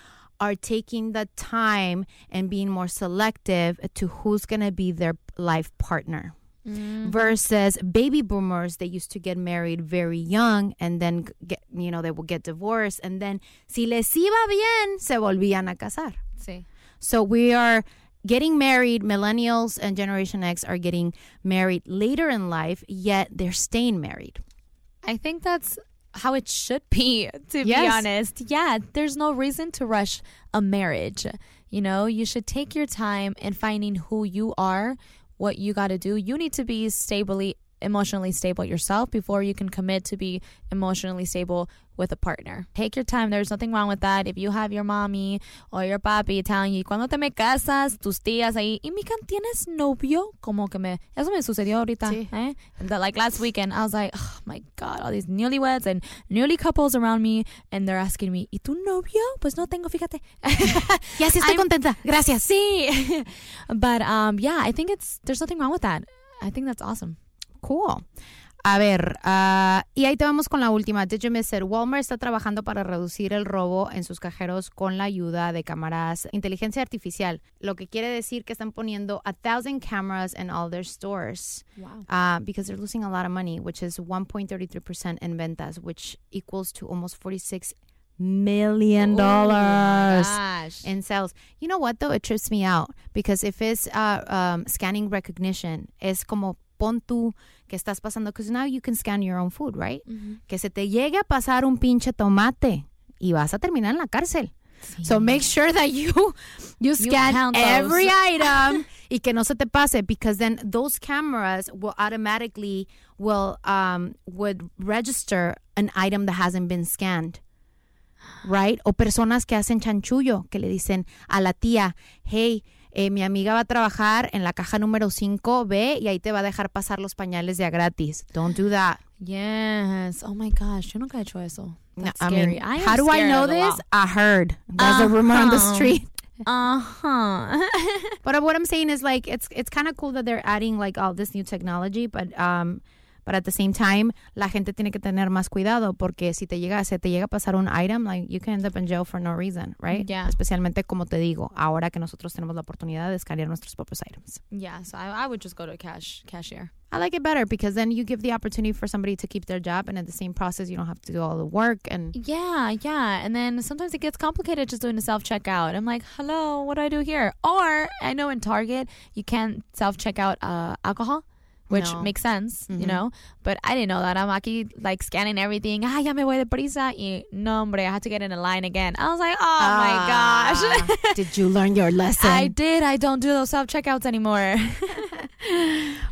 are taking the time and being more selective to who's going to be their life partner. Mm-hmm. versus baby boomers they used to get married very young and then get you know they would get divorced and then si les iba bien se volvían a casar Sí. so we are getting married millennials and generation x are getting married later in life yet they're staying married I think that's how it should be, to be honest. Yeah, there's no reason to rush a marriage. You know, you should take your time in finding who you are, what you got to do. You need to be stably emotionally stable yourself before you can commit to be emotionally stable with a partner. Take your time. There's nothing wrong with that. If you have your mommy or your papi telling you, cuando te me casas, tus tías ahí, y Mikan, ¿tienes novio? Como que me, eso me sucedió ahorita, Sí. eh? And the- like last weekend, I was like, oh my God, all these newlyweds and newly couples around me, and they're asking me, ¿y tu novio? Pues no tengo, fíjate. ya sí estoy I'm- contenta gracias Sí. but um, yeah, I think it's, there's nothing wrong with that. I think that's awesome. Cool. A ver, ah, y ahí te vamos con la última. Did you miss it? Walmart está trabajando para reducir el robo en sus cajeros con la ayuda de cámaras inteligencia artificial, lo que quiere decir que están poniendo a thousand cameras in all their stores. Wow. Uh, because they're losing a lot of money, which is 1.33% in ventas, which equals to almost 46 million dollars gosh. in sales. You know what though? It trips me out because if it's uh, um, scanning recognition, es como pon tú que estás pasando because now you can scan your own food, right? Que se te llegue a pasar un pinche tomate y vas a terminar en la cárcel. So make sure that you you scan every item y que no se te pase because then those cameras will automatically will um would register an item that hasn't been scanned. Right? O personas que hacen chanchullo, que le dicen a la tía, hey, eh, mi amiga va a trabajar en la caja número 5, ve y ahí te va a dejar pasar los pañales de a gratis. Don't do that. Yes. Oh my gosh. Yo nunca he hecho eso. That's I scary. mean, I am how do I know this? I heard. There's a rumor on the Uh-huh. street. Uh-huh. But what I'm saying is like it's it's kind of cool that they're adding like all this new technology, but um, but at the same time, la gente tiene que tener más cuidado porque si te llega, se te llega a pasar un item, like you can end up in jail for no reason, right? Yeah. Especialmente como te digo, ahora que nosotros tenemos la oportunidad de escanear nuestros propios items. Yeah, so I, I would just go to a cash cashier. I like it better because then you give the opportunity for somebody to keep their job, and at the same process, you don't have to do all the work. And Yeah, yeah. And then sometimes it gets complicated just doing a self checkout. I'm like, hello, what do I do here? Or I know in Target, you can't self checkout uh, alcohol. Which No. makes sense, you Mhm. know, but I didn't know that. I'm aquí like scanning everything. Ah, ya me voy de prisa. Y no, hombre, I had to get in a line again. I was like, oh Ah, my gosh. did you learn your lesson? I did. I don't do those self checkouts anymore.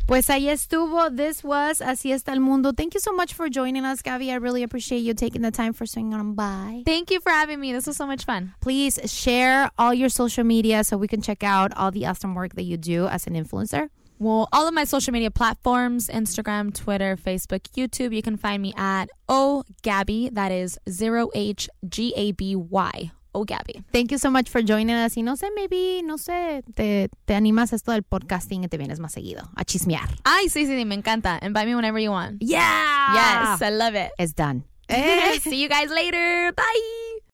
Pues ahí estuvo. This was Así está el mundo. Thank you so much for joining us, Gaby. I really appreciate you taking the time for swinging on by. Thank you for having me. This was so much fun. Please share all your social media so we can check out all the awesome work that you do as an influencer. Well, all of my social media platforms Instagram, Twitter, Facebook, YouTube. You can find me at O Gabby. That is zero H G A B Y. O Gabby. Thank you so much for joining us. Y no sé, maybe, no sé, te, te animas a esto del podcasting y te vienes más seguido a chismear. Ay, sí, sí, sí, me encanta. Invite me whenever you want. Yeah. Yes, I love it. It's done. See you guys later. Bye.